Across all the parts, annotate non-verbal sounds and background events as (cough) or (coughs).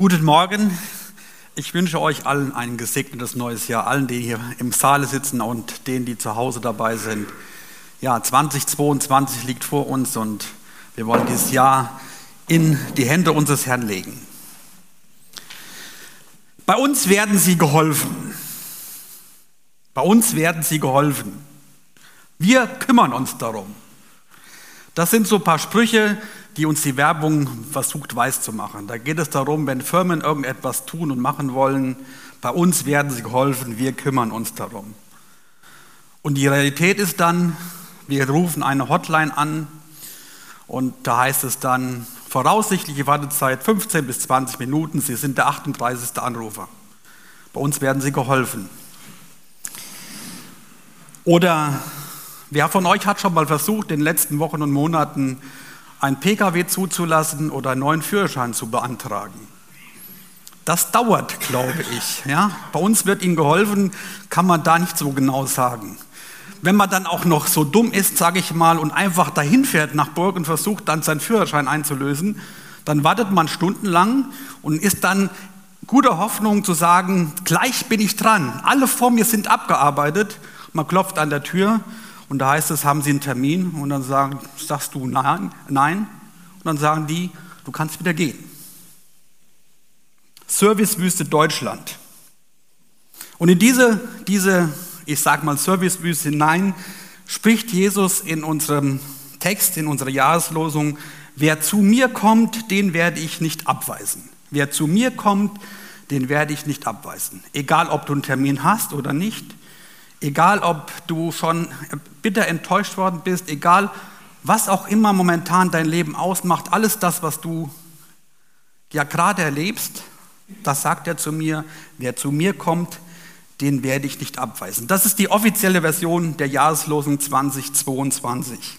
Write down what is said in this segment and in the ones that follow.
Guten Morgen. Ich wünsche euch allen ein gesegnetes neues Jahr, allen, die hier im Saale sitzen und denen, die zu Hause dabei sind. Ja, 2022 liegt vor uns und wir wollen dieses Jahr in die Hände unseres Herrn legen. Bei uns werden sie geholfen. Bei uns werden sie geholfen. Wir kümmern uns darum. Das sind so ein paar Sprüche, die uns die Werbung versucht weiß zu machen. Da geht es darum, wenn Firmen irgendetwas tun und machen wollen, bei uns werden sie geholfen, wir kümmern uns darum. Und die Realität ist dann, wir rufen eine Hotline an und da heißt es dann, voraussichtliche Wartezeit 15 bis 20 Minuten, Sie sind der 38. Anrufer. Bei uns werden Sie geholfen. Oder wer von euch hat schon mal versucht, in den letzten Wochen und Monaten ein Pkw zuzulassen oder einen neuen Führerschein zu beantragen. Das dauert, glaube ich. Ja? Bei uns wird Ihnen geholfen, kann man da nicht so genau sagen. Wenn man dann auch noch so dumm ist, sage ich mal, und einfach dahin fährt nach Burg und versucht dann seinen Führerschein einzulösen, dann wartet man stundenlang und ist dann guter Hoffnung zu sagen, gleich bin ich dran. Alle vor mir sind abgearbeitet. Man klopft an der Tür und da heißt es, haben Sie einen Termin? Und dann sagen, sagst du nein, nein. Und dann sagen die, du kannst wieder gehen. Servicewüste Deutschland. Und in diese, diese ich sage mal, Servicewüste hinein spricht Jesus in unserem Text, in unserer Jahreslosung, wer zu mir kommt, den werde ich nicht abweisen. Wer zu mir kommt, den werde ich nicht abweisen. Egal, ob du einen Termin hast oder nicht, egal, ob du schon bitter enttäuscht worden bist, egal, was auch immer momentan dein Leben ausmacht, alles das, was du ja gerade erlebst, das sagt er zu mir, wer zu mir kommt, den werde ich nicht abweisen. Das ist die offizielle Version der Jahreslosung 2022.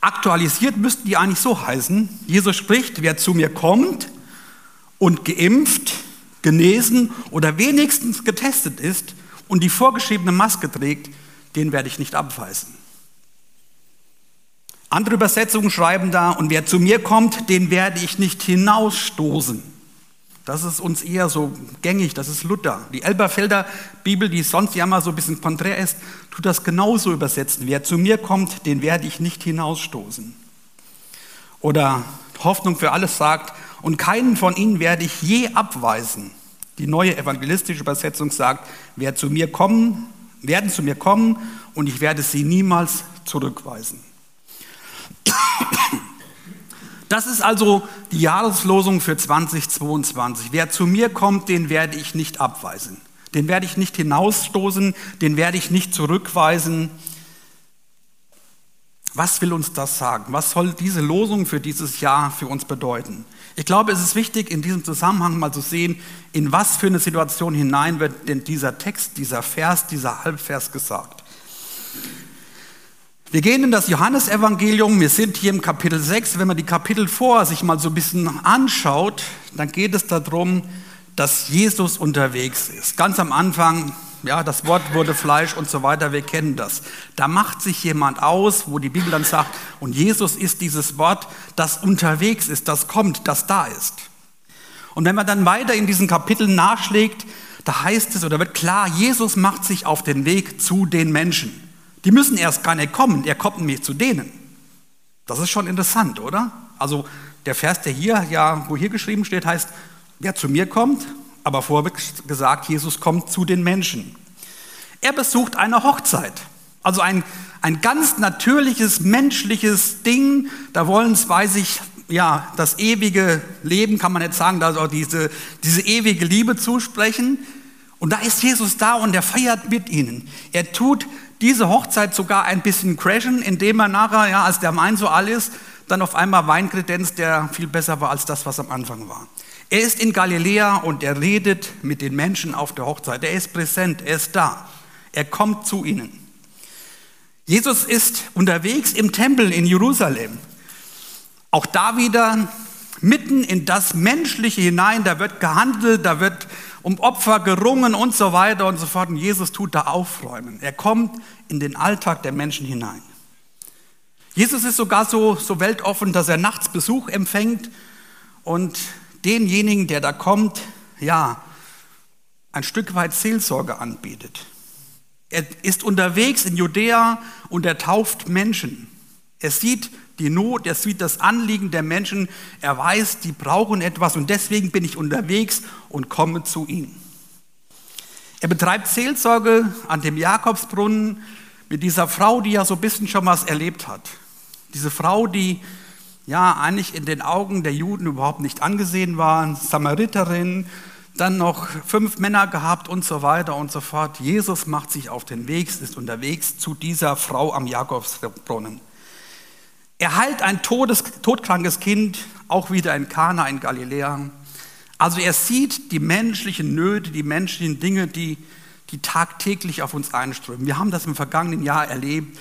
Aktualisiert müssten die eigentlich so heißen. Jesus spricht, wer zu mir kommt und geimpft, genesen oder wenigstens getestet ist und die vorgeschriebene Maske trägt, den werde ich nicht abweisen. Andere Übersetzungen schreiben da, und wer zu mir kommt, den werde ich nicht hinausstoßen. Das ist uns eher so gängig, das ist Luther. Die Elberfelder Bibel, die sonst ja mal so ein bisschen konträr ist, tut das genauso übersetzen. Wer zu mir kommt, den werde ich nicht hinausstoßen. Oder Hoffnung für alles sagt, und keinen von ihnen werde ich je abweisen. Die neue evangelistische Übersetzung sagt, wer zu mir kommen, werden zu mir kommen und ich werde sie niemals zurückweisen. Das ist also die Jahreslosung für 2022. Wer zu mir kommt, den werde ich nicht abweisen. Den werde ich nicht hinausstoßen, den werde ich nicht zurückweisen. Was will uns das sagen? Was soll diese Losung für dieses Jahr für uns bedeuten? Ich glaube, es ist wichtig, in diesem Zusammenhang mal zu sehen, in was für eine Situation hinein wird denn dieser Text, dieser Vers, dieser Halbvers gesagt. Wir gehen in das Johannesevangelium, wir sind hier im Kapitel 6. Wenn man die Kapitel vor sich mal so ein bisschen anschaut, dann geht es darum, dass Jesus unterwegs ist. Ganz am Anfang, ja, das Wort wurde Fleisch und so weiter, wir kennen das. Da macht sich jemand aus, wo die Bibel dann sagt, und Jesus ist dieses Wort, das unterwegs ist, das kommt, das da ist. Und wenn man dann weiter in diesen Kapiteln nachschlägt, da heißt es oder wird klar, Jesus macht sich auf den Weg zu den Menschen. Die müssen erst gar nicht kommen, er kommt nämlich zu denen. Das ist schon interessant, oder? Also der Vers, der hier, ja, wo hier geschrieben steht, heißt, wer zu mir kommt, aber vorher gesagt, Jesus kommt zu den Menschen. Er besucht eine Hochzeit, also ein, ein ganz natürliches, menschliches Ding. Da wollen zwei sich ja, das ewige Leben, kann man nicht sagen, also diese, diese ewige Liebe zusprechen. Und da ist Jesus da und er feiert mit ihnen. Er tut diese Hochzeit sogar ein bisschen crashen, indem er nachher, ja, als der Wein so all ist, dann auf einmal Wein kredenzt, der viel besser war als das, was am Anfang war. Er ist in Galiläa und er redet mit den Menschen auf der Hochzeit. Er ist präsent, er ist da. Er kommt zu ihnen. Jesus ist unterwegs im Tempel in Jerusalem. Auch da wieder mitten in das Menschliche hinein, da wird gehandelt, da wird um Opfer gerungen und so weiter und so fort. Und Jesus tut da aufräumen. Er kommt in den Alltag der Menschen hinein. Jesus ist sogar so, so weltoffen, dass er nachts Besuch empfängt und denjenigen, der da kommt, ja, ein Stück weit Seelsorge anbietet. Er ist unterwegs in Judäa und er tauft Menschen. Er sieht die Not, er sieht das Anliegen der Menschen, er weiß, die brauchen etwas und deswegen bin ich unterwegs und komme zu ihnen. Er betreibt Seelsorge an dem Jakobsbrunnen mit dieser Frau, die ja so ein bisschen schon was erlebt hat. Diese Frau, die ja eigentlich in den Augen der Juden überhaupt nicht angesehen war, Samariterin, dann noch fünf Männer gehabt und so weiter und so fort. Jesus macht sich auf den Weg, ist unterwegs zu dieser Frau am Jakobsbrunnen. Er heilt ein todes, todkrankes Kind, auch wieder in Kana in Galiläa. Also er sieht die menschlichen Nöte, die menschlichen Dinge, die, die tagtäglich auf uns einströmen. Wir haben das im vergangenen Jahr erlebt.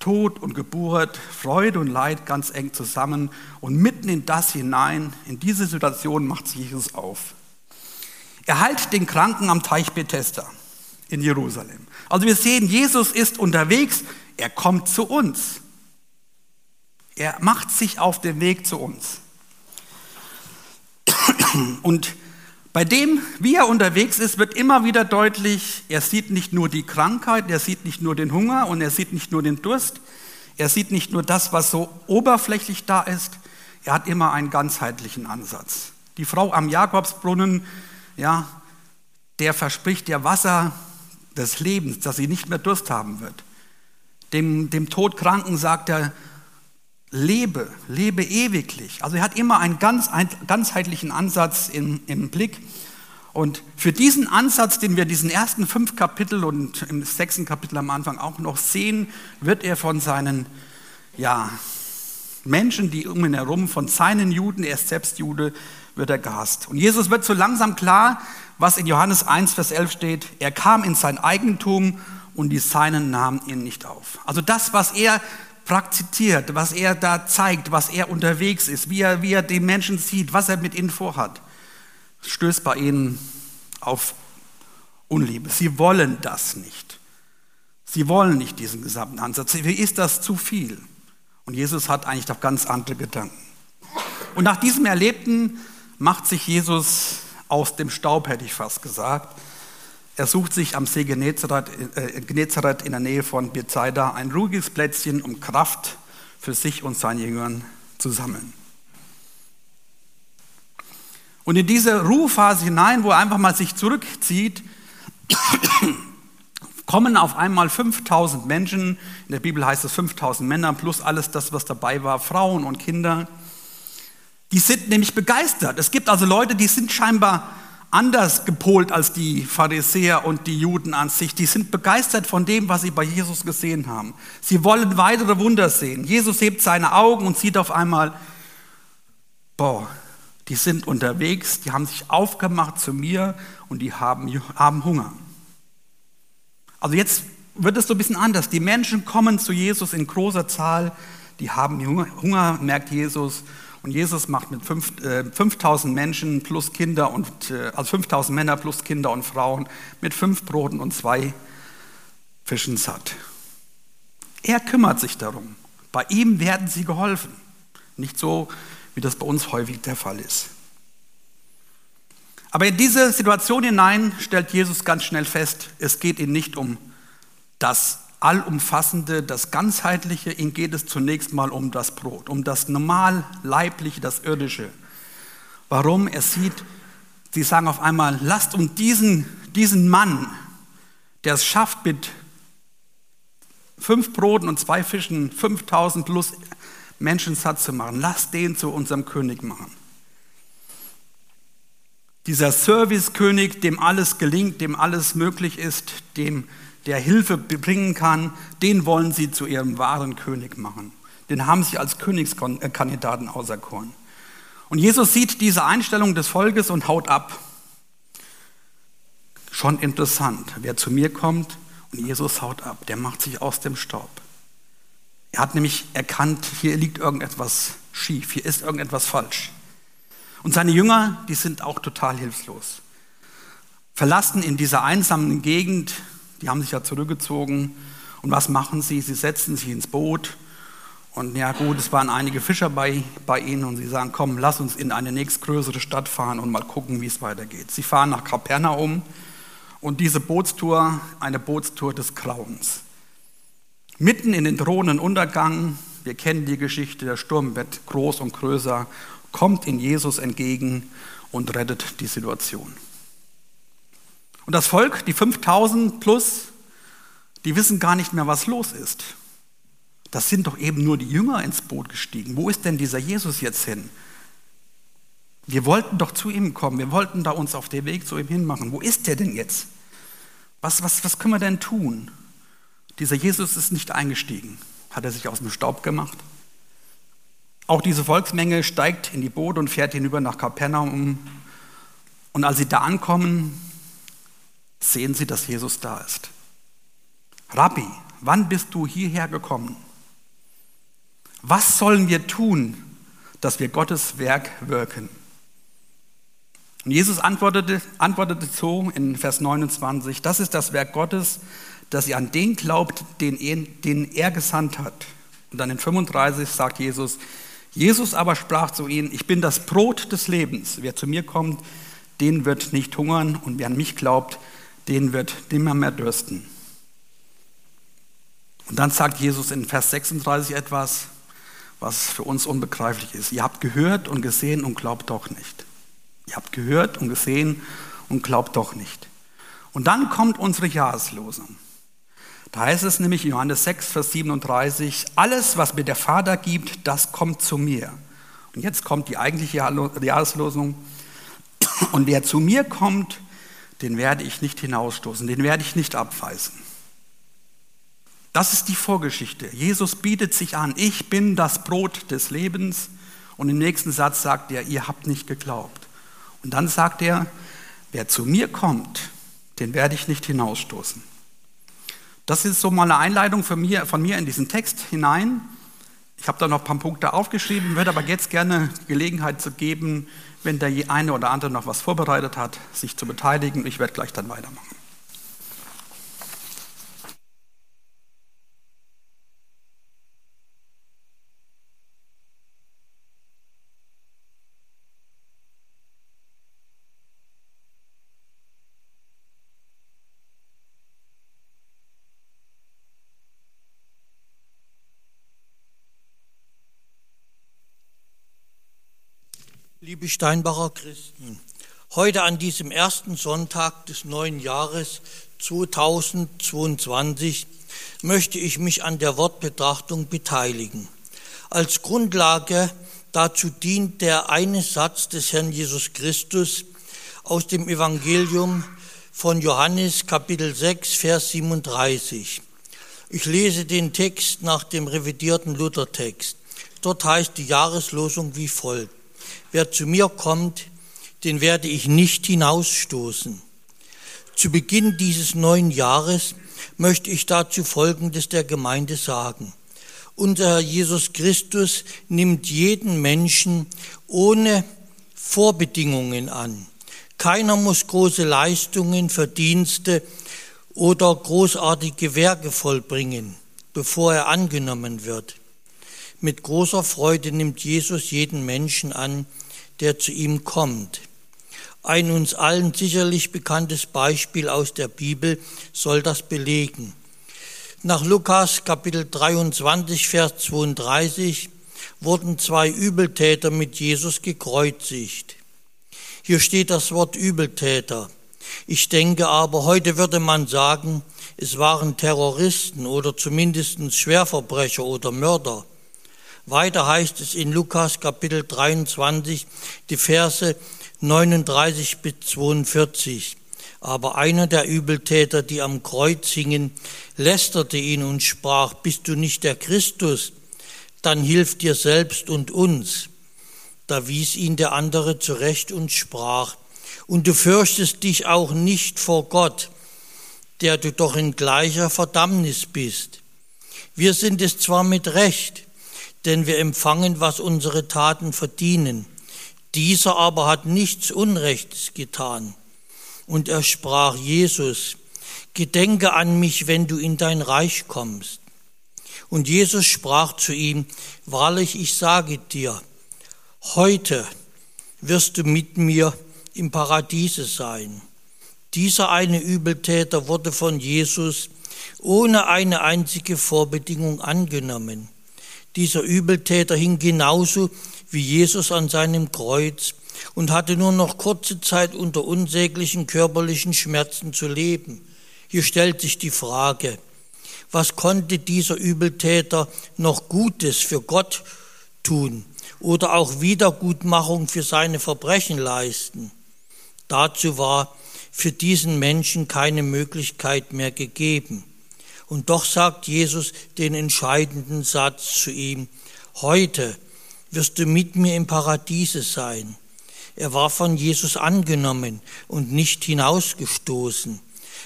Tod und Geburt, Freude und Leid ganz eng zusammen. Und mitten in das hinein, in diese Situation macht sich Jesus auf. Er heilt den Kranken am Teich Bethesda in Jerusalem. Also wir sehen, Jesus ist unterwegs, er kommt zu uns. Er macht sich auf den Weg zu uns. Und bei dem, wie er unterwegs ist, wird immer wieder deutlich, er sieht nicht nur die Krankheit, er sieht nicht nur den Hunger und er sieht nicht nur den Durst, er sieht nicht nur das, was so oberflächlich da ist, er hat immer einen ganzheitlichen Ansatz. Die Frau am Jakobsbrunnen, ja, der verspricht ihr Wasser des Lebens, dass sie nicht mehr Durst haben wird. Dem, dem Todkranken sagt er, lebe, lebe ewiglich. Also er hat immer einen ganz, ganzheitlichen Ansatz im, im Blick. Und für diesen Ansatz, den wir in diesen ersten fünf Kapitel und im sechsten Kapitel am Anfang auch noch sehen, wird er von seinen ja, Menschen, die um ihn herum, von seinen Juden, er ist selbst Jude, wird er gehasst. Und Jesus wird so langsam klar, was in Johannes 1, Vers 11 steht. Er kam in sein Eigentum und die Seinen nahmen ihn nicht auf. Also das, was er praktiziert, was er da zeigt, was er unterwegs ist, wie er, wie er die Menschen sieht, was er mit ihnen vorhat, stößt bei ihnen auf Unliebe. Sie wollen das nicht. Sie wollen nicht diesen gesamten Ansatz. Wie ist das zu viel? Und Jesus hat eigentlich doch ganz andere Gedanken. Und nach diesem Erlebten macht sich Jesus aus dem Staub, hätte ich fast gesagt, er sucht sich am See Genezareth, äh, Genezareth in der Nähe von Bethsaida ein ruhiges Plätzchen, um Kraft für sich und seine Jüngern zu sammeln. Und in diese Ruhephase hinein, wo er einfach mal sich zurückzieht, (coughs) kommen auf einmal 5000 Menschen, in der Bibel heißt es 5000 Männer plus alles das, was dabei war, Frauen und Kinder. Die sind nämlich begeistert. Es gibt also Leute, die sind scheinbar anders gepolt als die Pharisäer und die Juden an sich. Die sind begeistert von dem, was sie bei Jesus gesehen haben. Sie wollen weitere Wunder sehen. Jesus hebt seine Augen und sieht auf einmal, boah, die sind unterwegs, die haben sich aufgemacht zu mir und die haben, haben Hunger. Also jetzt wird es so ein bisschen anders. Die Menschen kommen zu Jesus in großer Zahl, die haben Hunger, Hunger merkt Jesus und Jesus macht mit 5000 äh, Menschen plus Kinder und äh, also 5000 Männer plus Kinder und Frauen mit fünf Broten und zwei Fischen satt. Er kümmert sich darum. Bei ihm werden sie geholfen. Nicht so, wie das bei uns häufig der Fall ist. Aber in diese Situation hinein stellt Jesus ganz schnell fest, es geht ihm nicht um das Allumfassende, das Ganzheitliche. Ihm geht es zunächst mal um das Brot, um das normal leibliche, das irdische. Warum? Er sieht, sie sagen auf einmal, lasst uns diesen, diesen Mann, der es schafft, mit fünf Broten und zwei Fischen 5000 plus Menschen satt zu machen, lasst den zu unserem König machen. Dieser Servicekönig, dem alles gelingt, dem alles möglich ist, dem der Hilfe bringen kann, den wollen sie zu ihrem wahren König machen. Den haben sie als Königskandidaten auserkoren. Und Jesus sieht diese Einstellung des Volkes und haut ab. Schon interessant, wer zu mir kommt und Jesus haut ab, der macht sich aus dem Staub. Er hat nämlich erkannt, hier liegt irgendetwas schief, hier ist irgendetwas falsch. Und seine Jünger, die sind auch total hilflos. Verlassen in dieser einsamen Gegend, die haben sich ja zurückgezogen. Und was machen sie? Sie setzen sich ins Boot Und ja gut, es waren einige Fischer bei, bei ihnen und sie sagen, komm, lass uns in eine nächstgrößere Stadt fahren und mal gucken, wie es weitergeht. Sie fahren nach Kapernaum und diese Bootstour, eine Bootstour des Grauens. Mitten in den drohenden Untergang, wir kennen die Geschichte, der Sturm wird groß und größer, kommt in Jesus entgegen und rettet die Situation. Und das Volk, die 5000 plus, die wissen gar nicht mehr, was los ist. Das sind doch eben nur die Jünger ins Boot gestiegen. Wo ist denn dieser Jesus jetzt hin? Wir wollten doch zu ihm kommen, wir wollten da uns auf den Weg zu ihm hinmachen. Wo ist der denn jetzt? Was, was, was können wir denn tun? Dieser Jesus ist nicht eingestiegen. Hat er sich aus dem Staub gemacht? Auch diese Volksmenge steigt in die Boote und fährt hinüber nach Kapernaum. Und als sie da ankommen, sehen sie, dass Jesus da ist. Rabbi, wann bist du hierher gekommen? Was sollen wir tun, dass wir Gottes Werk wirken? Und Jesus antwortete, antwortete so in Vers 29, das ist das Werk Gottes, dass ihr an den glaubt, den er, den er gesandt hat. Und dann in 35 sagt Jesus, Jesus aber sprach zu ihnen, ich bin das Brot des Lebens. Wer zu mir kommt, den wird nicht hungern und wer an mich glaubt, den wird nimmer mehr dürsten. Und dann sagt Jesus in Vers 36 etwas, was für uns unbegreiflich ist. Ihr habt gehört und gesehen und glaubt doch nicht. Ihr habt gehört und gesehen und glaubt doch nicht. Und dann kommt unsere Jahreslosung. Da heißt es nämlich in Johannes 6, Vers 37, alles, was mir der Vater gibt, das kommt zu mir. Und jetzt kommt die eigentliche Jahreslosung. Und wer zu mir kommt, den werde ich nicht hinausstoßen, den werde ich nicht abweisen. Das ist die Vorgeschichte. Jesus bietet sich an, ich bin das Brot des Lebens. Und im nächsten Satz sagt er, ihr habt nicht geglaubt. Und dann sagt er, wer zu mir kommt, den werde ich nicht hinausstoßen. Das ist so mal eine Einleitung von mir, von mir in diesen Text hinein. Ich habe da noch ein paar Punkte aufgeschrieben, würde aber jetzt gerne Gelegenheit zu geben, wenn der eine oder andere noch was vorbereitet hat, sich zu beteiligen. Ich werde gleich dann weitermachen. Liebe Steinbacher Christen, heute an diesem ersten Sonntag des neuen Jahres 2022 möchte ich mich an der Wortbetrachtung beteiligen. Als Grundlage dazu dient der eine Satz des Herrn Jesus Christus aus dem Evangelium von Johannes Kapitel 6, Vers 37. Ich lese den Text nach dem revidierten Luthertext. Dort heißt die Jahreslosung wie folgt. Wer zu mir kommt, den werde ich nicht hinausstoßen. Zu Beginn dieses neuen Jahres möchte ich dazu Folgendes der Gemeinde sagen. Unser Herr Jesus Christus nimmt jeden Menschen ohne Vorbedingungen an. Keiner muss große Leistungen, Verdienste oder großartige Werke vollbringen, bevor er angenommen wird. Mit großer Freude nimmt Jesus jeden Menschen an, der zu ihm kommt. Ein uns allen sicherlich bekanntes Beispiel aus der Bibel soll das belegen. Nach Lukas Kapitel 23, Vers 32 wurden zwei Übeltäter mit Jesus gekreuzigt. Hier steht das Wort Übeltäter. Ich denke aber, heute würde man sagen, es waren Terroristen oder zumindest Schwerverbrecher oder Mörder. Weiter heißt es in Lukas Kapitel 23, die Verse 39 bis 42. Aber einer der Übeltäter, die am Kreuz hingen, lästerte ihn und sprach, bist du nicht der Christus? Dann hilf dir selbst und uns. Da wies ihn der andere zurecht und sprach, und du fürchtest dich auch nicht vor Gott, der du doch in gleicher Verdammnis bist. Wir sind es zwar mit Recht, denn wir empfangen, was unsere Taten verdienen. Dieser aber hat nichts Unrechtes getan. Und er sprach, Jesus, gedenke an mich, wenn du in dein Reich kommst. Und Jesus sprach zu ihm, wahrlich, ich sage dir, heute wirst du mit mir im Paradiese sein. Dieser eine Übeltäter wurde von Jesus ohne eine einzige Vorbedingung angenommen. Dieser Übeltäter hing genauso wie Jesus an seinem Kreuz und hatte nur noch kurze Zeit unter unsäglichen körperlichen Schmerzen zu leben. Hier stellt sich die Frage, was konnte dieser Übeltäter noch Gutes für Gott tun oder auch Wiedergutmachung für seine Verbrechen leisten? Dazu war für diesen Menschen keine Möglichkeit mehr gegeben. Und doch sagt Jesus den entscheidenden Satz zu ihm, heute wirst du mit mir im Paradiese sein. Er war von Jesus angenommen und nicht hinausgestoßen.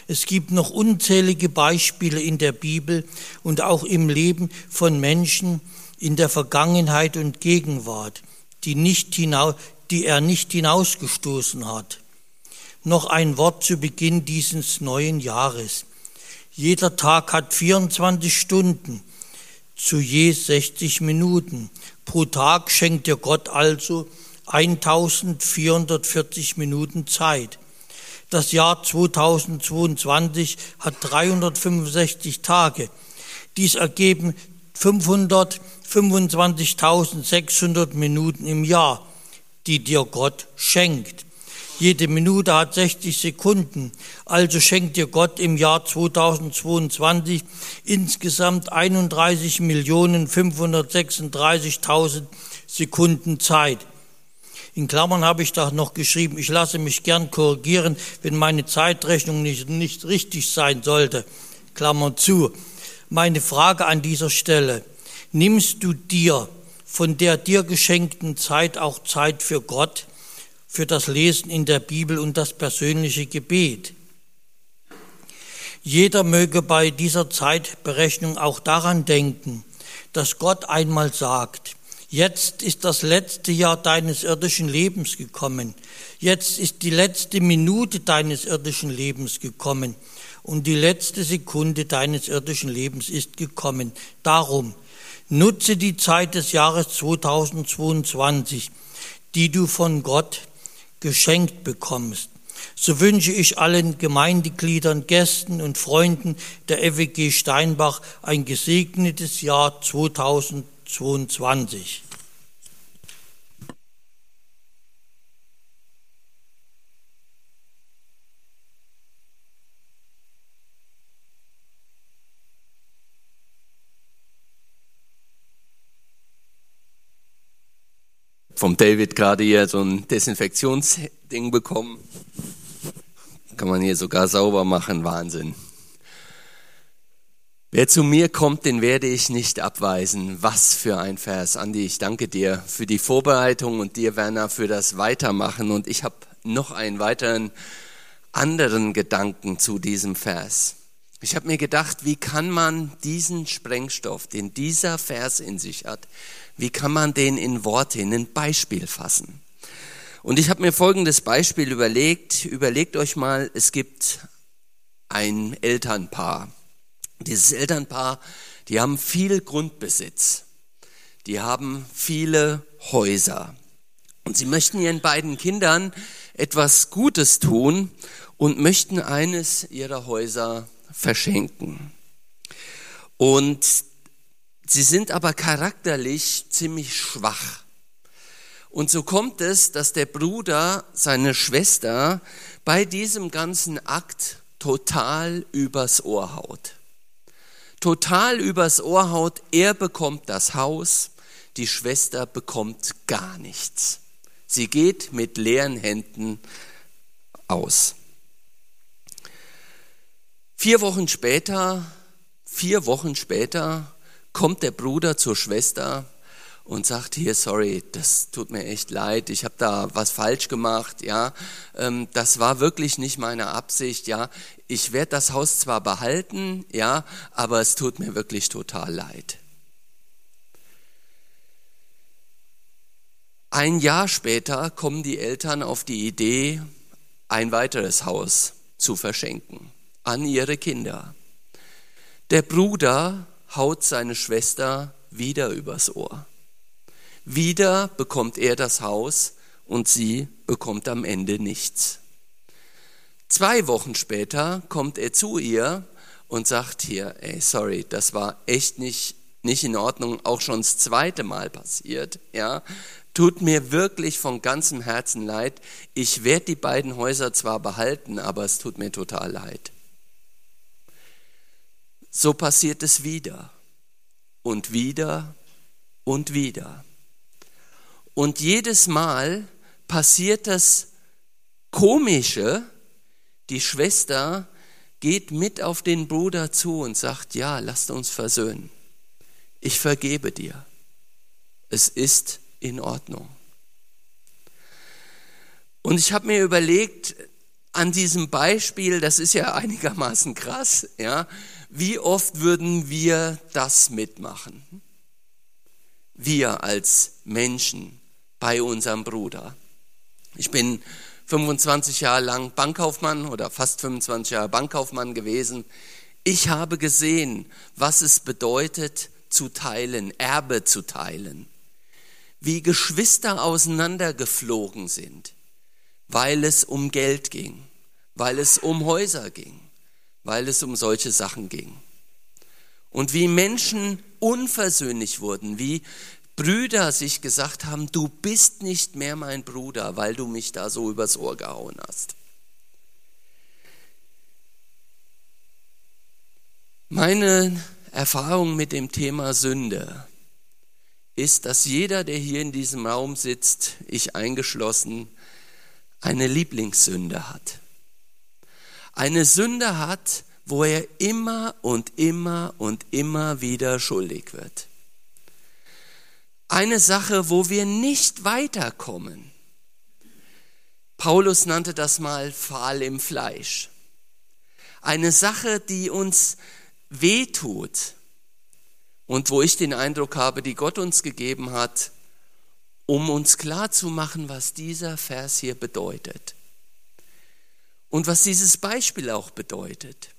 Es gibt noch unzählige Beispiele in der Bibel und auch im Leben von Menschen in der Vergangenheit und Gegenwart, die, nicht hinaus, die er nicht hinausgestoßen hat. Noch ein Wort zu Beginn dieses neuen Jahres. Jeder Tag hat 24 Stunden zu je 60 Minuten. Pro Tag schenkt dir Gott also 1440 Minuten Zeit. Das Jahr 2022 hat 365 Tage. Dies ergeben 525.600 Minuten im Jahr, die dir Gott schenkt. Jede Minute hat 60 Sekunden. Also schenkt dir Gott im Jahr 2022 insgesamt 31.536.000 Sekunden Zeit. In Klammern habe ich da noch geschrieben, ich lasse mich gern korrigieren, wenn meine Zeitrechnung nicht, nicht richtig sein sollte. Klammer zu. Meine Frage an dieser Stelle, nimmst du dir von der dir geschenkten Zeit auch Zeit für Gott? Für das Lesen in der Bibel und das persönliche Gebet. Jeder möge bei dieser Zeitberechnung auch daran denken, dass Gott einmal sagt, jetzt ist das letzte Jahr deines irdischen Lebens gekommen, jetzt ist die letzte Minute deines irdischen Lebens gekommen und die letzte Sekunde deines irdischen Lebens ist gekommen. Darum nutze die Zeit des Jahres 2022, die du von Gott geschenkt bekommst. So wünsche ich allen Gemeindegliedern, Gästen und Freunden der FWG Steinbach ein gesegnetes Jahr 2022. vom David gerade hier so ein Desinfektionsding bekommen. Kann man hier sogar sauber machen, Wahnsinn. Wer zu mir kommt, den werde ich nicht abweisen. Was für ein Vers. Andi, ich danke dir für die Vorbereitung und dir, Werner, für das Weitermachen. Und ich habe noch einen weiteren anderen Gedanken zu diesem Vers. Ich habe mir gedacht, wie kann man diesen Sprengstoff, den dieser Vers in sich hat, wie kann man den in Worte, in ein Beispiel fassen? Und ich habe mir folgendes Beispiel überlegt. Überlegt euch mal, es gibt ein Elternpaar. Dieses Elternpaar, die haben viel Grundbesitz. Die haben viele Häuser. Und sie möchten ihren beiden Kindern etwas Gutes tun und möchten eines ihrer Häuser verschenken. Und sie sind aber charakterlich ziemlich schwach. Und so kommt es, dass der Bruder seine Schwester bei diesem ganzen Akt total übers Ohr haut. Total übers Ohr haut, er bekommt das Haus, die Schwester bekommt gar nichts. Sie geht mit leeren Händen aus. Vier Wochen später, vier Wochen später kommt der Bruder zur Schwester und sagt hier, sorry, das tut mir echt leid, ich habe da was falsch gemacht, ja, ähm, das war wirklich nicht meine Absicht, ja, ich werde das Haus zwar behalten, ja, aber es tut mir wirklich total leid. Ein Jahr später kommen die Eltern auf die Idee, ein weiteres Haus zu verschenken an ihre Kinder. Der Bruder haut seine Schwester wieder übers Ohr. Wieder bekommt er das Haus und sie bekommt am Ende nichts. Zwei Wochen später kommt er zu ihr und sagt hier, ey, sorry, das war echt nicht, nicht in Ordnung, auch schon das zweite Mal passiert, ja. Tut mir wirklich von ganzem Herzen leid. Ich werde die beiden Häuser zwar behalten, aber es tut mir total leid. So passiert es wieder und wieder und wieder. Und jedes Mal passiert das Komische, die Schwester geht mit auf den Bruder zu und sagt, ja, lasst uns versöhnen. Ich vergebe dir. Es ist in Ordnung. Und ich habe mir überlegt, an diesem Beispiel, das ist ja einigermaßen krass, ja, wie oft würden wir das mitmachen? Wir als Menschen bei unserem Bruder. Ich bin 25 Jahre lang Bankkaufmann oder fast 25 Jahre Bankkaufmann gewesen. Ich habe gesehen, was es bedeutet, zu teilen, Erbe zu teilen. Wie Geschwister auseinandergeflogen sind, weil es um Geld ging, weil es um Häuser ging, weil es um solche Sachen ging. Und wie Menschen unversöhnlich wurden, wie Brüder sich gesagt haben, du bist nicht mehr mein Bruder, weil du mich da so übers Ohr gehauen hast. Meine Erfahrung mit dem Thema Sünde ist, dass jeder, der hier in diesem Raum sitzt, ich eingeschlossen, eine Lieblingssünde hat. Eine Sünde hat, wo er immer und immer und immer wieder schuldig wird eine Sache, wo wir nicht weiterkommen. Paulus nannte das mal Pfahl im Fleisch. Eine Sache, die uns wehtut und wo ich den Eindruck habe, die Gott uns gegeben hat, um uns klar zu machen, was dieser Vers hier bedeutet. Und was dieses Beispiel auch bedeutet.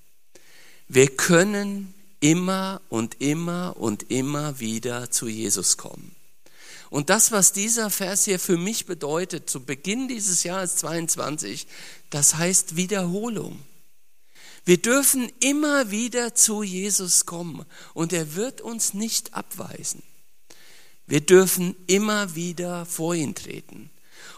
Wir können immer und immer und immer wieder zu Jesus kommen. Und das, was dieser Vers hier für mich bedeutet, zu Beginn dieses Jahres 22, das heißt Wiederholung. Wir dürfen immer wieder zu Jesus kommen und er wird uns nicht abweisen. Wir dürfen immer wieder vor ihn treten.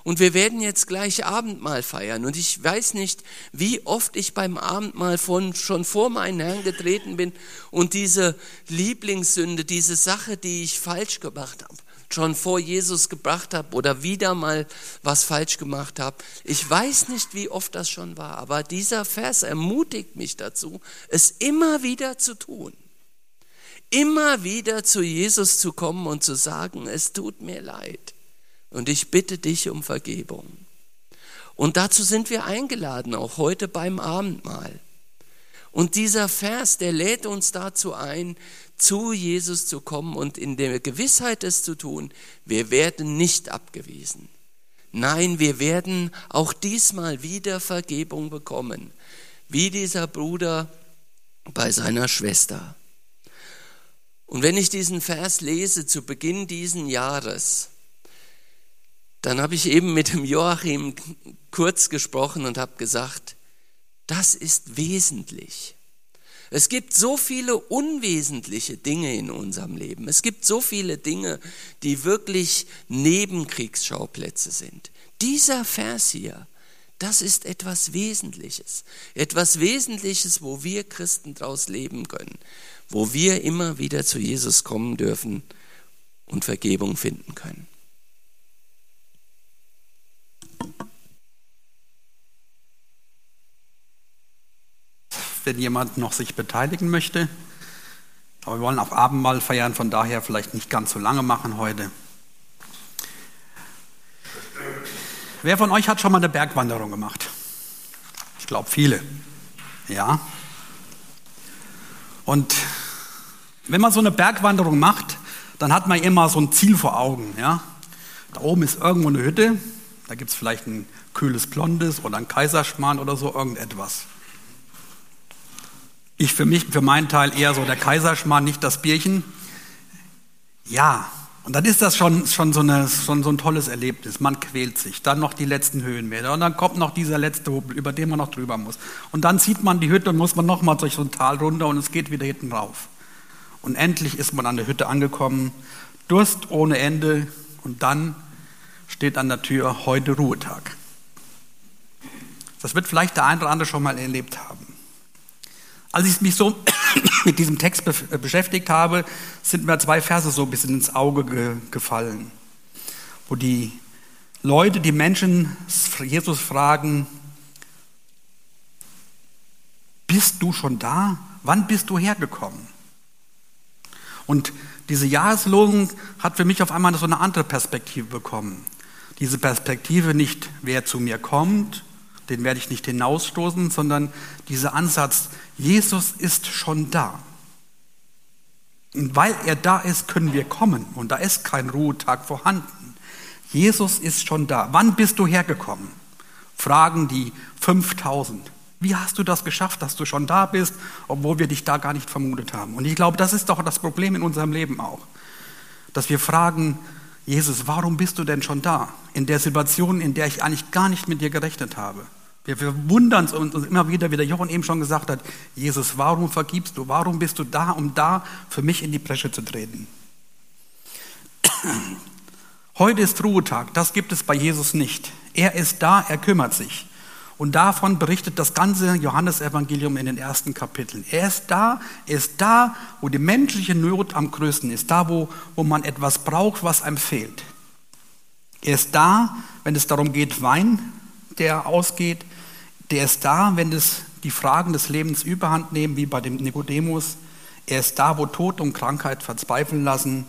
Und wir werden jetzt gleich Abendmahl feiern. Und ich weiß nicht, wie oft ich beim Abendmahl von, schon vor meinen Herrn getreten bin und diese Lieblingssünde, diese Sache, die ich falsch gemacht habe, schon vor Jesus gebracht habe oder wieder mal was falsch gemacht habe. Ich weiß nicht, wie oft das schon war, aber dieser Vers ermutigt mich dazu, es immer wieder zu tun. Immer wieder zu Jesus zu kommen und zu sagen, es tut mir leid und ich bitte dich um Vergebung. Und dazu sind wir eingeladen, auch heute beim Abendmahl. Und dieser Vers, der lädt uns dazu ein, zu Jesus zu kommen und in der Gewissheit es zu tun, wir werden nicht abgewiesen. Nein, wir werden auch diesmal wieder Vergebung bekommen, wie dieser Bruder bei seiner Schwester. Und wenn ich diesen Vers lese zu Beginn diesen Jahres, dann habe ich eben mit dem Joachim kurz gesprochen und habe gesagt, das ist wesentlich. Es gibt so viele unwesentliche Dinge in unserem Leben. Es gibt so viele Dinge, die wirklich Nebenkriegsschauplätze sind. Dieser Vers hier, das ist etwas Wesentliches. Etwas Wesentliches, wo wir Christen draus leben können. Wo wir immer wieder zu Jesus kommen dürfen und Vergebung finden können. wenn jemand noch sich beteiligen möchte. Aber wir wollen auch Abendmahl feiern, von daher vielleicht nicht ganz so lange machen heute. Wer von euch hat schon mal eine Bergwanderung gemacht? Ich glaube viele. Ja. Und wenn man so eine Bergwanderung macht, dann hat man immer so ein Ziel vor Augen. Ja? Da oben ist irgendwo eine Hütte, da gibt es vielleicht ein kühles Blondes oder ein Kaiserschmarrn oder so, irgendetwas. Ich für mich, für meinen Teil eher so der Kaiserschmarrn, nicht das Bierchen. Ja, und dann ist das schon, schon, so eine, schon so ein tolles Erlebnis. Man quält sich. Dann noch die letzten Höhenmeter. Und dann kommt noch dieser letzte Hubel, über den man noch drüber muss. Und dann zieht man die Hütte und muss man nochmal durch so ein Tal runter und es geht wieder hinten rauf. Und endlich ist man an der Hütte angekommen. Durst ohne Ende. Und dann steht an der Tür heute Ruhetag. Das wird vielleicht der eine oder andere schon mal erlebt haben. Als ich mich so (coughs) mit diesem Text äh, beschäftigt habe, sind mir zwei Verse so ein bisschen ins Auge ge gefallen, wo die Leute, die Menschen Jesus fragen, bist du schon da? Wann bist du hergekommen? Und diese Jahreslosung hat für mich auf einmal so eine andere Perspektive bekommen. Diese Perspektive nicht, wer zu mir kommt, den werde ich nicht hinausstoßen, sondern dieser Ansatz, Jesus ist schon da. Und weil er da ist, können wir kommen. Und da ist kein Ruhetag vorhanden. Jesus ist schon da. Wann bist du hergekommen? Fragen die 5000. Wie hast du das geschafft, dass du schon da bist, obwohl wir dich da gar nicht vermutet haben? Und ich glaube, das ist doch das Problem in unserem Leben auch. Dass wir fragen, Jesus, warum bist du denn schon da? In der Situation, in der ich eigentlich gar nicht mit dir gerechnet habe. Wir wundern uns immer wieder, wie der Jochen eben schon gesagt hat, Jesus, warum vergibst du? Warum bist du da, um da für mich in die Bresche zu treten? Heute ist Ruhetag, das gibt es bei Jesus nicht. Er ist da, er kümmert sich. Und davon berichtet das ganze Johannesevangelium in den ersten Kapiteln. Er ist da, er ist da, wo die menschliche Not am größten ist, da, wo, wo man etwas braucht, was einem fehlt. Er ist da, wenn es darum geht, Wein, der ausgeht. Der ist da, wenn es die Fragen des Lebens überhand nehmen, wie bei dem Nikodemus. Er ist da, wo Tod und Krankheit verzweifeln lassen.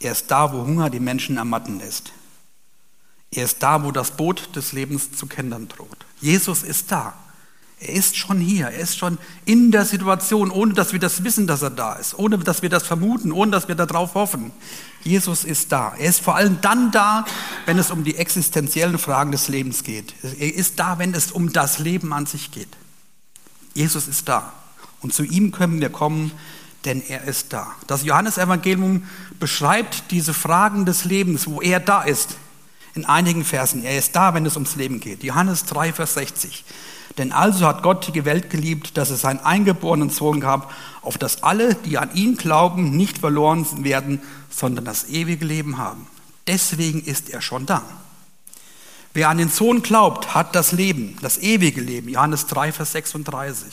Er ist da, wo Hunger die Menschen ermatten lässt. Er ist da, wo das Boot des Lebens zu kentern droht. Jesus ist da. Er ist schon hier, er ist schon in der Situation, ohne dass wir das wissen, dass er da ist, ohne dass wir das vermuten, ohne dass wir darauf hoffen. Jesus ist da. Er ist vor allem dann da, wenn es um die existenziellen Fragen des Lebens geht. Er ist da, wenn es um das Leben an sich geht. Jesus ist da. Und zu ihm können wir kommen, denn er ist da. Das Johannesevangelium beschreibt diese Fragen des Lebens, wo er da ist, in einigen Versen. Er ist da, wenn es ums Leben geht. Johannes 3, Vers 60. Denn also hat Gott die Welt geliebt, dass es seinen eingeborenen Sohn gab, auf dass alle, die an ihn glauben, nicht verloren werden, sondern das ewige Leben haben. Deswegen ist er schon da. Wer an den Sohn glaubt, hat das Leben, das ewige Leben. Johannes 3, Vers 36.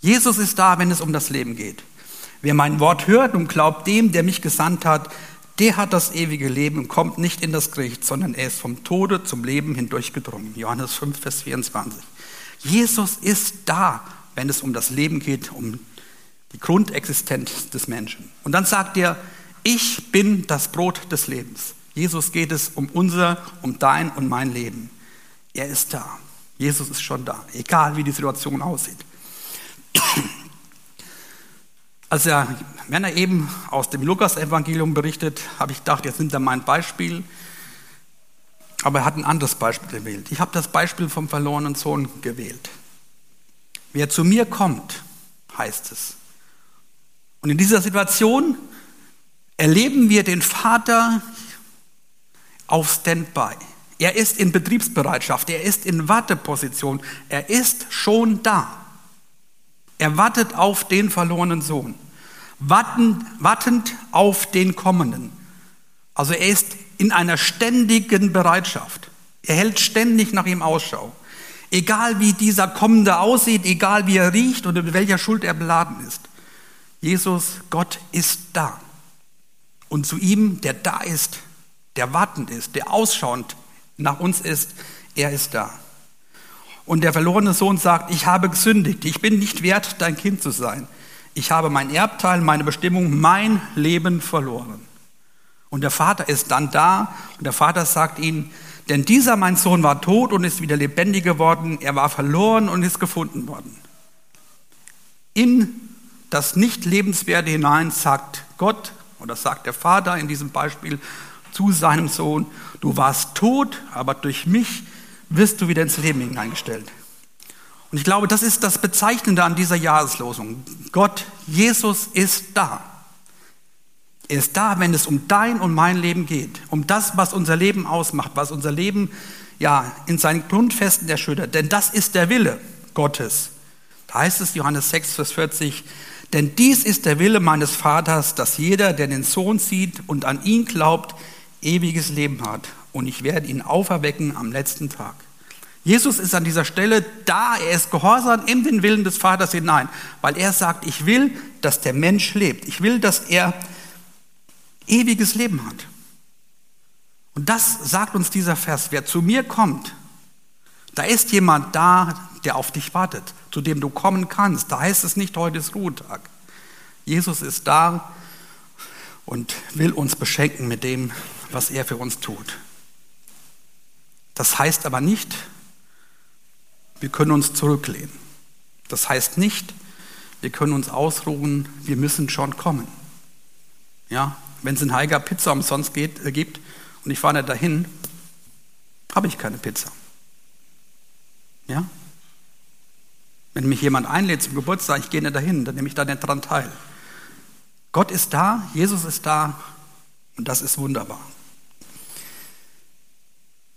Jesus ist da, wenn es um das Leben geht. Wer mein Wort hört und glaubt dem, der mich gesandt hat, der hat das ewige Leben und kommt nicht in das Gericht, sondern er ist vom Tode zum Leben hindurchgedrungen. Johannes 5, Vers 24. Jesus ist da, wenn es um das Leben geht, um die Grundexistenz des Menschen. Und dann sagt er, ich bin das Brot des Lebens. Jesus geht es um unser, um dein und mein Leben. Er ist da. Jesus ist schon da, egal wie die Situation aussieht. Als er, wenn er eben aus dem Lukas-Evangelium berichtet, habe ich gedacht, jetzt nimmt er mein Beispiel. Aber er hat ein anderes Beispiel gewählt. Ich habe das Beispiel vom verlorenen Sohn gewählt. Wer zu mir kommt, heißt es. Und in dieser Situation erleben wir den Vater auf Standby. Er ist in Betriebsbereitschaft, er ist in Warteposition, er ist schon da. Er wartet auf den verlorenen Sohn, wartend, wartend auf den kommenden. Also er ist in einer ständigen Bereitschaft. Er hält ständig nach ihm Ausschau. Egal wie dieser Kommende aussieht, egal wie er riecht und mit welcher Schuld er beladen ist. Jesus, Gott ist da. Und zu ihm, der da ist, der wartend ist, der ausschauend nach uns ist, er ist da. Und der verlorene Sohn sagt, ich habe gesündigt, ich bin nicht wert, dein Kind zu sein. Ich habe mein Erbteil, meine Bestimmung, mein Leben verloren. Und der Vater ist dann da und der Vater sagt ihnen, denn dieser mein Sohn war tot und ist wieder lebendig geworden, er war verloren und ist gefunden worden. In das Nicht-Lebenswerte hinein sagt Gott oder sagt der Vater in diesem Beispiel zu seinem Sohn, du warst tot, aber durch mich wirst du wieder ins Leben hineingestellt. Und ich glaube, das ist das Bezeichnende an dieser Jahreslosung. Gott, Jesus ist da. Er ist da, wenn es um dein und mein Leben geht, um das, was unser Leben ausmacht, was unser Leben ja in seinen Grundfesten erschüttert. Denn das ist der Wille Gottes. Da heißt es Johannes 6, Vers 40, denn dies ist der Wille meines Vaters, dass jeder, der den Sohn sieht und an ihn glaubt, ewiges Leben hat. Und ich werde ihn auferwecken am letzten Tag. Jesus ist an dieser Stelle da, er ist gehorsam in den Willen des Vaters hinein, weil er sagt, ich will, dass der Mensch lebt. Ich will, dass er ewiges Leben hat. Und das sagt uns dieser Vers, wer zu mir kommt, da ist jemand da, der auf dich wartet, zu dem du kommen kannst. Da heißt es nicht, heute ist Ruhetag. Jesus ist da und will uns beschenken mit dem, was er für uns tut. Das heißt aber nicht, wir können uns zurücklehnen. Das heißt nicht, wir können uns ausruhen, wir müssen schon kommen. Ja, wenn es in Heiger Pizza umsonst geht, äh, gibt und ich fahre nicht dahin, habe ich keine Pizza. Ja? Wenn mich jemand einlädt zum Geburtstag, ich gehe nicht dahin, dann nehme ich da nicht dran teil. Gott ist da, Jesus ist da und das ist wunderbar.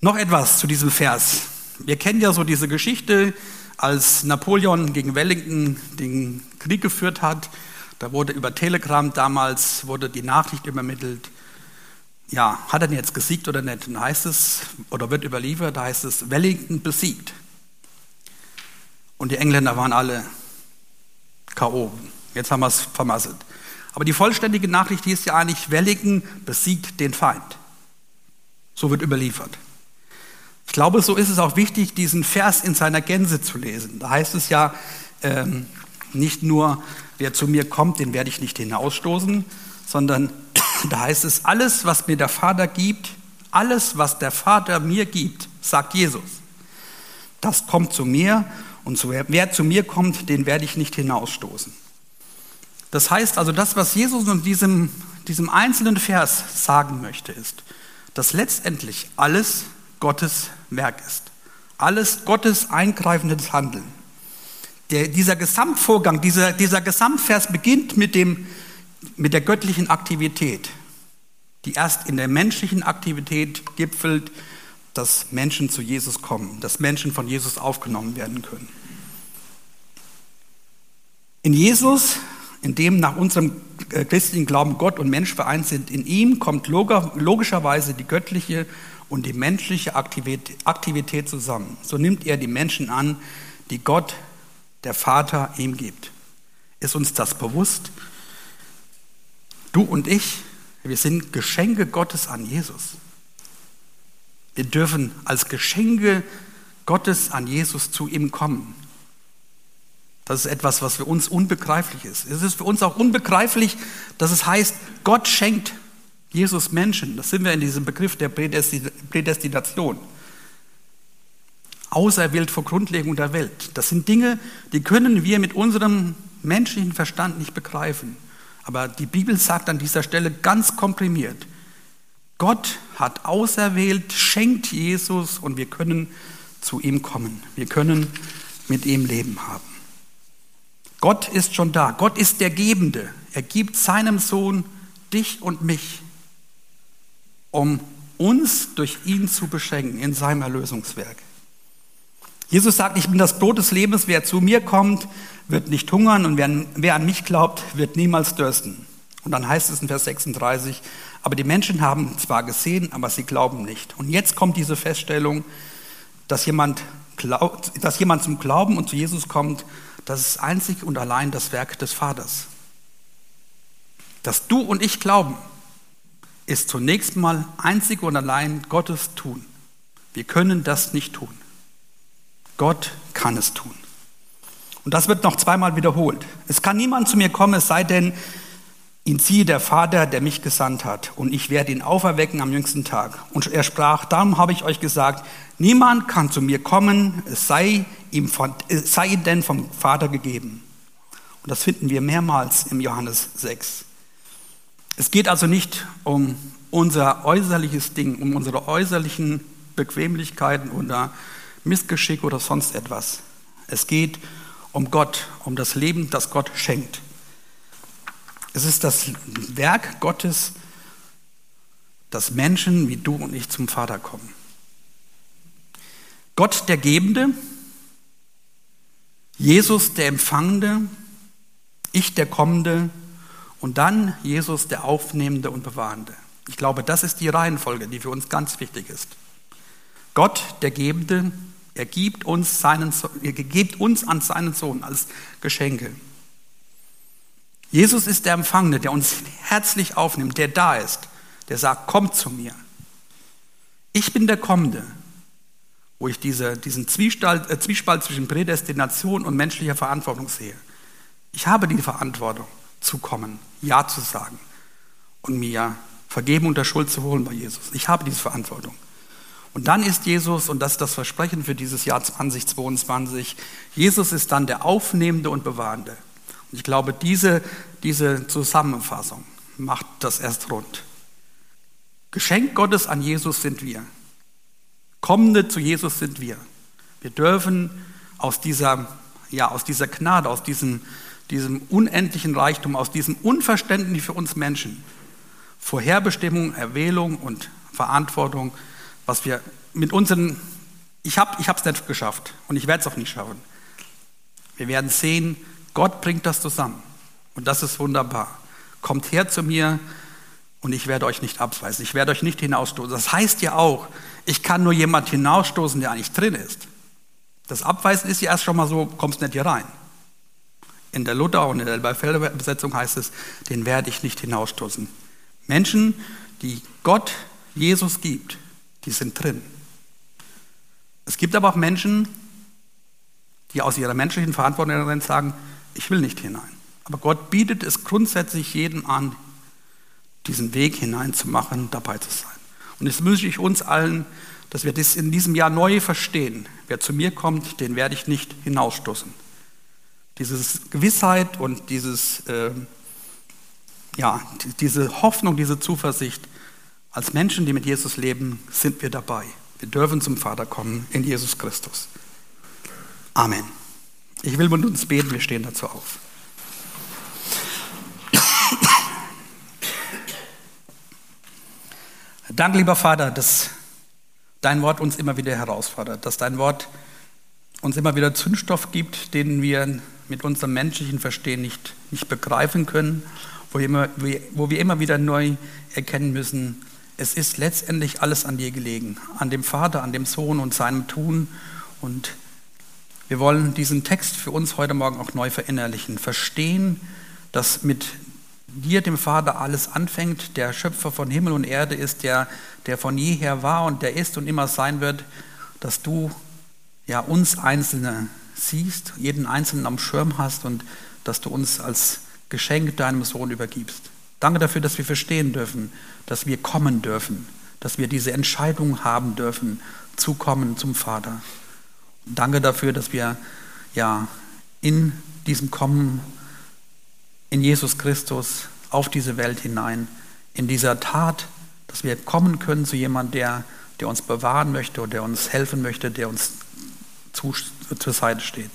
Noch etwas zu diesem Vers. Wir kennen ja so diese Geschichte, als Napoleon gegen Wellington den Krieg geführt hat. Da wurde über Telegram damals wurde die Nachricht übermittelt. Ja, hat er denn jetzt gesiegt oder nicht? Dann heißt es, oder wird überliefert, da heißt es, Wellington besiegt. Und die Engländer waren alle K.O. Jetzt haben wir es vermasselt. Aber die vollständige Nachricht hieß ja eigentlich, Wellington besiegt den Feind. So wird überliefert. Ich glaube, so ist es auch wichtig, diesen Vers in seiner Gänze zu lesen. Da heißt es ja ähm, nicht nur, wer zu mir kommt, den werde ich nicht hinausstoßen, sondern (coughs) da heißt es, alles, was mir der Vater gibt, alles, was der Vater mir gibt, sagt Jesus, das kommt zu mir und wer zu mir kommt, den werde ich nicht hinausstoßen. Das heißt also, das, was Jesus in diesem, diesem einzelnen Vers sagen möchte, ist, dass letztendlich alles Gottes Werk ist. Alles Gottes eingreifendes Handeln. Der, dieser Gesamtvorgang, dieser, dieser Gesamtvers beginnt mit, dem, mit der göttlichen Aktivität, die erst in der menschlichen Aktivität gipfelt, dass Menschen zu Jesus kommen, dass Menschen von Jesus aufgenommen werden können. In Jesus, in dem nach unserem äh, christlichen Glauben Gott und Mensch vereint sind, in ihm kommt logischerweise die göttliche und die menschliche Aktivität zusammen. So nimmt er die Menschen an, die Gott, der Vater, ihm gibt. Ist uns das bewusst? Du und ich, wir sind Geschenke Gottes an Jesus. Wir dürfen als Geschenke Gottes an Jesus zu ihm kommen. Das ist etwas, was für uns unbegreiflich ist. Es ist für uns auch unbegreiflich, dass es heißt, Gott schenkt Jesus Menschen, das sind wir in diesem Begriff der Prädestination. Auserwählt vor Grundlegung der Welt. Das sind Dinge, die können wir mit unserem menschlichen Verstand nicht begreifen. Aber die Bibel sagt an dieser Stelle ganz komprimiert, Gott hat auserwählt, schenkt Jesus und wir können zu ihm kommen. Wir können mit ihm Leben haben. Gott ist schon da. Gott ist der Gebende. Er gibt seinem Sohn dich und mich um uns durch ihn zu beschenken in seinem Erlösungswerk. Jesus sagt, ich bin das Brot des Lebens, wer zu mir kommt, wird nicht hungern und wer, wer an mich glaubt, wird niemals dürsten. Und dann heißt es in Vers 36, aber die Menschen haben zwar gesehen, aber sie glauben nicht. Und jetzt kommt diese Feststellung, dass jemand, glaubt, dass jemand zum Glauben und zu Jesus kommt, das ist einzig und allein das Werk des Vaters. Dass du und ich glauben, ist zunächst mal einzig und allein Gottes tun. Wir können das nicht tun. Gott kann es tun. Und das wird noch zweimal wiederholt. Es kann niemand zu mir kommen, es sei denn, ihn ziehe der Vater, der mich gesandt hat, und ich werde ihn auferwecken am jüngsten Tag. Und er sprach, darum habe ich euch gesagt, niemand kann zu mir kommen, es sei ihm, von, es sei ihm denn vom Vater gegeben. Und das finden wir mehrmals im Johannes 6. Es geht also nicht um unser äußerliches Ding, um unsere äußerlichen Bequemlichkeiten oder Missgeschick oder sonst etwas. Es geht um Gott, um das Leben, das Gott schenkt. Es ist das Werk Gottes, dass Menschen wie du und ich zum Vater kommen. Gott der Gebende, Jesus der Empfangende, ich der Kommende und dann Jesus der Aufnehmende und Bewahrende. Ich glaube, das ist die Reihenfolge, die für uns ganz wichtig ist. Gott der Gebende, er gibt uns, seinen, er gibt uns an seinen Sohn als Geschenke. Jesus ist der Empfangene, der uns herzlich aufnimmt, der da ist, der sagt, kommt zu mir. Ich bin der Kommende, wo ich diese, diesen Zwiespalt, äh, Zwiespalt zwischen Prädestination und menschlicher Verantwortung sehe. Ich habe die Verantwortung zu kommen, Ja zu sagen und mir Vergebung der Schuld zu holen bei Jesus. Ich habe diese Verantwortung. Und dann ist Jesus, und das ist das Versprechen für dieses Jahr 2022, Jesus ist dann der Aufnehmende und Bewahrende. Und ich glaube, diese, diese Zusammenfassung macht das erst rund. Geschenk Gottes an Jesus sind wir. Kommende zu Jesus sind wir. Wir dürfen aus dieser, ja, aus dieser Gnade, aus diesem, diesem unendlichen Reichtum, aus diesem Unverständnis für uns Menschen, Vorherbestimmung, Erwählung und Verantwortung, was wir mit unseren, ich habe es nicht geschafft und ich werde es auch nicht schaffen. Wir werden sehen, Gott bringt das zusammen und das ist wunderbar. Kommt her zu mir und ich werde euch nicht abweisen, ich werde euch nicht hinausstoßen. Das heißt ja auch, ich kann nur jemand hinausstoßen, der eigentlich drin ist. Das Abweisen ist ja erst schon mal so, kommst nicht hier rein. In der Luther und in der Elberfelder Besetzung heißt es, den werde ich nicht hinausstoßen. Menschen, die Gott Jesus gibt, die sind drin. Es gibt aber auch Menschen, die aus ihrer menschlichen Verantwortung sagen, ich will nicht hinein. Aber Gott bietet es grundsätzlich jedem an, diesen Weg hineinzumachen, dabei zu sein. Und jetzt wünsche ich uns allen, dass wir das in diesem Jahr neu verstehen. Wer zu mir kommt, den werde ich nicht hinausstoßen. Diese Gewissheit und dieses, äh, ja, diese Hoffnung, diese Zuversicht, als Menschen, die mit Jesus leben, sind wir dabei. Wir dürfen zum Vater kommen in Jesus Christus. Amen. Ich will mit uns beten, wir stehen dazu auf. Danke, lieber Vater, dass dein Wort uns immer wieder herausfordert, dass dein Wort uns immer wieder Zündstoff gibt, den wir mit unserem menschlichen Verstehen nicht, nicht begreifen können, wo wir, immer, wo wir immer wieder neu erkennen müssen, es ist letztendlich alles an dir gelegen, an dem Vater, an dem Sohn und seinem Tun. Und wir wollen diesen Text für uns heute Morgen auch neu verinnerlichen, verstehen, dass mit dir, dem Vater, alles anfängt, der Schöpfer von Himmel und Erde ist, der, der von jeher war und der ist und immer sein wird, dass du ja uns Einzelne siehst, jeden Einzelnen am Schirm hast und dass du uns als Geschenk deinem Sohn übergibst. Danke dafür, dass wir verstehen dürfen, dass wir kommen dürfen, dass wir diese Entscheidung haben dürfen, zu kommen zum Vater. danke dafür, dass wir ja in diesem Kommen in Jesus Christus auf diese Welt hinein, in dieser Tat, dass wir kommen können zu jemandem, der, der uns bewahren möchte und der uns helfen möchte, der uns zu, zur Seite steht.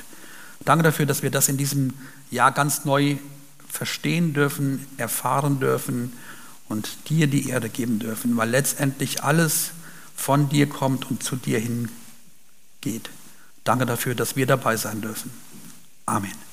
Danke dafür, dass wir das in diesem Jahr ganz neu verstehen dürfen, erfahren dürfen und dir die Erde geben dürfen, weil letztendlich alles von dir kommt und zu dir hingeht. Danke dafür, dass wir dabei sein dürfen. Amen.